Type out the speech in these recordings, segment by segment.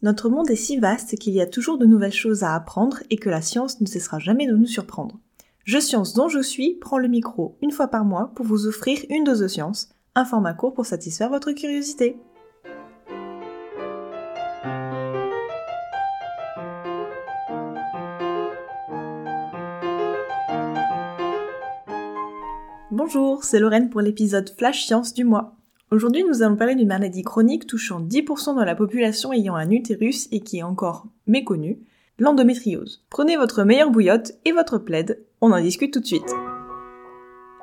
Notre monde est si vaste qu'il y a toujours de nouvelles choses à apprendre et que la science ne cessera jamais de nous surprendre. Je Science dont je suis prend le micro une fois par mois pour vous offrir une dose de science, un format court pour satisfaire votre curiosité. Bonjour, c'est Lorraine pour l'épisode Flash Science du mois. Aujourd'hui, nous allons parler d'une maladie chronique touchant 10% de la population ayant un utérus et qui est encore méconnue, l'endométriose. Prenez votre meilleure bouillotte et votre plaid, on en discute tout de suite.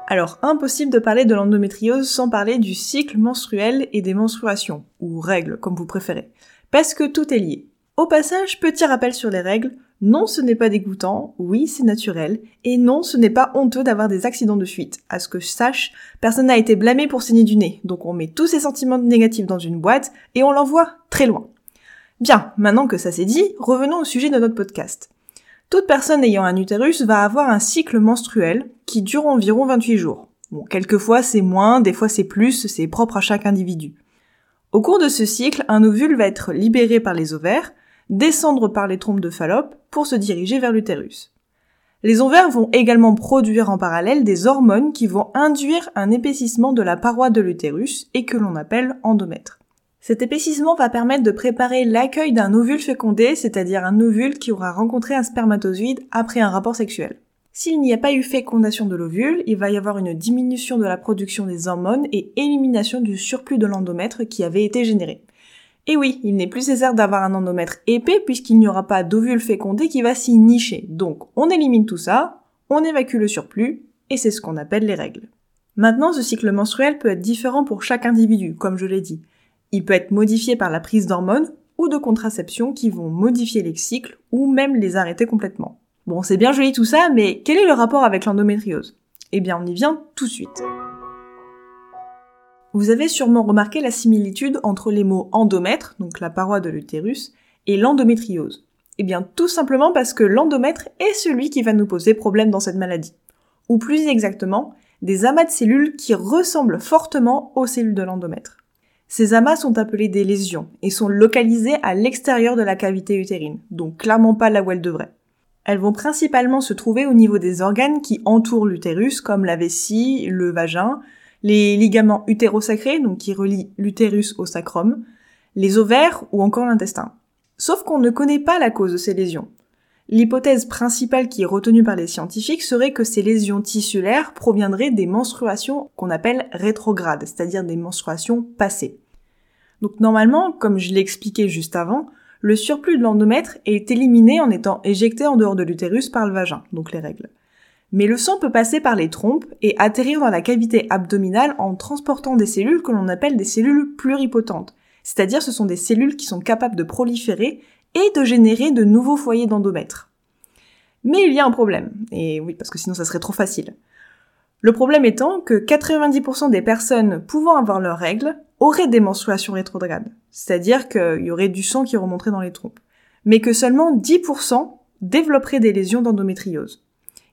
Alors, impossible de parler de l'endométriose sans parler du cycle menstruel et des menstruations, ou règles comme vous préférez, parce que tout est lié. Au passage, petit rappel sur les règles, non, ce n'est pas dégoûtant, oui, c'est naturel, et non, ce n'est pas honteux d'avoir des accidents de fuite. À ce que je sache, personne n'a été blâmé pour saigner du nez, donc on met tous ces sentiments négatifs dans une boîte et on l'envoie très loin. Bien, maintenant que ça c'est dit, revenons au sujet de notre podcast. Toute personne ayant un utérus va avoir un cycle menstruel qui dure environ 28 jours. Bon, quelquefois c'est moins, des fois c'est plus, c'est propre à chaque individu. Au cours de ce cycle, un ovule va être libéré par les ovaires, descendre par les trompes de Fallope pour se diriger vers l'utérus. Les ovaires vont également produire en parallèle des hormones qui vont induire un épaississement de la paroi de l'utérus et que l'on appelle endomètre. Cet épaississement va permettre de préparer l'accueil d'un ovule fécondé, c'est-à-dire un ovule qui aura rencontré un spermatozoïde après un rapport sexuel. S'il n'y a pas eu fécondation de l'ovule, il va y avoir une diminution de la production des hormones et élimination du surplus de l'endomètre qui avait été généré. Et oui, il n'est plus nécessaire d'avoir un endomètre épais puisqu'il n'y aura pas d'ovule fécondé qui va s'y nicher. Donc on élimine tout ça, on évacue le surplus, et c'est ce qu'on appelle les règles. Maintenant, ce cycle menstruel peut être différent pour chaque individu, comme je l'ai dit. Il peut être modifié par la prise d'hormones ou de contraception qui vont modifier les cycles ou même les arrêter complètement. Bon, c'est bien joli tout ça, mais quel est le rapport avec l'endométriose? Eh bien, on y vient tout de suite. Vous avez sûrement remarqué la similitude entre les mots endomètre, donc la paroi de l'utérus, et l'endométriose. Eh bien, tout simplement parce que l'endomètre est celui qui va nous poser problème dans cette maladie. Ou plus exactement, des amas de cellules qui ressemblent fortement aux cellules de l'endomètre. Ces amas sont appelés des lésions et sont localisées à l'extérieur de la cavité utérine, donc clairement pas là où elles devraient. Elles vont principalement se trouver au niveau des organes qui entourent l'utérus, comme la vessie, le vagin, les ligaments utérosacrés, donc qui relient l'utérus au sacrum, les ovaires ou encore l'intestin. Sauf qu'on ne connaît pas la cause de ces lésions. L'hypothèse principale qui est retenue par les scientifiques serait que ces lésions tissulaires proviendraient des menstruations qu'on appelle rétrogrades, c'est-à-dire des menstruations passées. Donc normalement, comme je l'ai expliqué juste avant, le surplus de l'endomètre est éliminé en étant éjecté en dehors de l'utérus par le vagin, donc les règles. Mais le sang peut passer par les trompes et atterrir dans la cavité abdominale en transportant des cellules que l'on appelle des cellules pluripotentes. C'est-à-dire ce sont des cellules qui sont capables de proliférer et de générer de nouveaux foyers d'endomètre. Mais il y a un problème. Et oui, parce que sinon ça serait trop facile. Le problème étant que 90% des personnes pouvant avoir leurs règles auraient des menstruations rétrogrades. C'est-à-dire qu'il y aurait du sang qui remonterait dans les trompes. Mais que seulement 10% développeraient des lésions d'endométriose.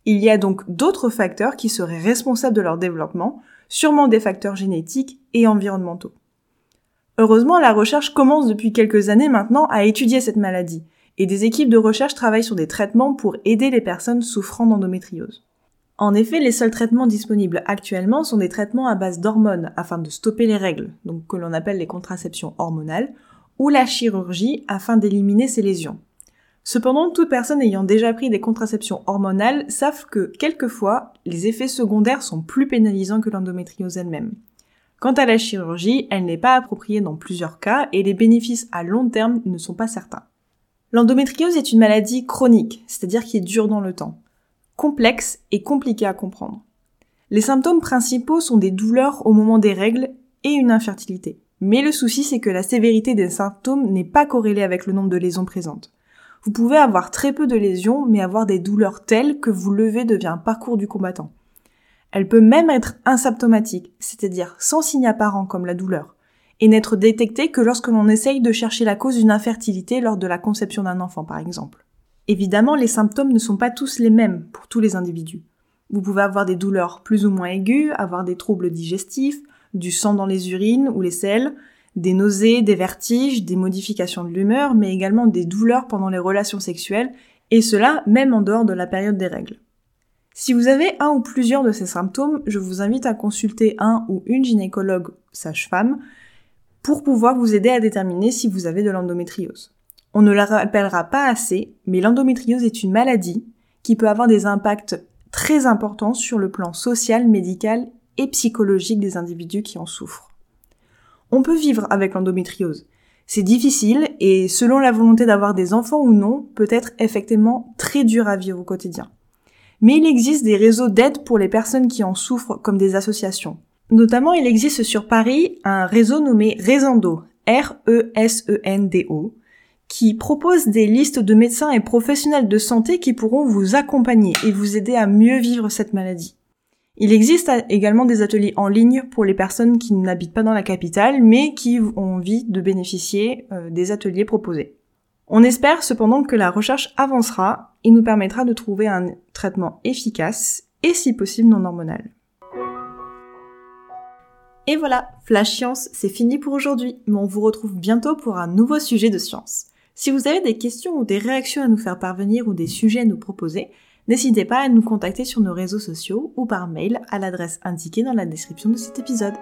Il y a donc d'autres facteurs qui seraient responsables de leur développement, sûrement des facteurs génétiques et environnementaux. Heureusement, la recherche commence depuis quelques années maintenant à étudier cette maladie, et des équipes de recherche travaillent sur des traitements pour aider les personnes souffrant d'endométriose. En effet, les seuls traitements disponibles actuellement sont des traitements à base d'hormones afin de stopper les règles, donc que l'on appelle les contraceptions hormonales, ou la chirurgie afin d'éliminer ces lésions. Cependant, toute personne ayant déjà pris des contraceptions hormonales savent que, quelquefois, les effets secondaires sont plus pénalisants que l'endométriose elle-même. Quant à la chirurgie, elle n'est pas appropriée dans plusieurs cas et les bénéfices à long terme ne sont pas certains. L'endométriose est une maladie chronique, c'est-à-dire qui dure dans le temps, complexe et compliquée à comprendre. Les symptômes principaux sont des douleurs au moment des règles et une infertilité. Mais le souci, c'est que la sévérité des symptômes n'est pas corrélée avec le nombre de lésions présentes. Vous pouvez avoir très peu de lésions, mais avoir des douleurs telles que vous levez devient un parcours du combattant. Elle peut même être asymptomatique, c'est-à-dire sans signe apparent comme la douleur, et n'être détectée que lorsque l'on essaye de chercher la cause d'une infertilité lors de la conception d'un enfant par exemple. Évidemment, les symptômes ne sont pas tous les mêmes pour tous les individus. Vous pouvez avoir des douleurs plus ou moins aiguës, avoir des troubles digestifs, du sang dans les urines ou les selles, des nausées, des vertiges, des modifications de l'humeur, mais également des douleurs pendant les relations sexuelles, et cela même en dehors de la période des règles. Si vous avez un ou plusieurs de ces symptômes, je vous invite à consulter un ou une gynécologue sage-femme pour pouvoir vous aider à déterminer si vous avez de l'endométriose. On ne la rappellera pas assez, mais l'endométriose est une maladie qui peut avoir des impacts très importants sur le plan social, médical et psychologique des individus qui en souffrent. On peut vivre avec l'endométriose. C'est difficile et selon la volonté d'avoir des enfants ou non, peut être effectivement très dur à vivre au quotidien. Mais il existe des réseaux d'aide pour les personnes qui en souffrent comme des associations. Notamment, il existe sur Paris un réseau nommé Resendo, R-E-S-E-N-D-O, qui propose des listes de médecins et professionnels de santé qui pourront vous accompagner et vous aider à mieux vivre cette maladie. Il existe également des ateliers en ligne pour les personnes qui n'habitent pas dans la capitale mais qui ont envie de bénéficier euh, des ateliers proposés. On espère cependant que la recherche avancera et nous permettra de trouver un traitement efficace et si possible non hormonal. Et voilà, Flash Science, c'est fini pour aujourd'hui, mais on vous retrouve bientôt pour un nouveau sujet de science. Si vous avez des questions ou des réactions à nous faire parvenir ou des sujets à nous proposer, n'hésitez pas à nous contacter sur nos réseaux sociaux ou par mail à l'adresse indiquée dans la description de cet épisode.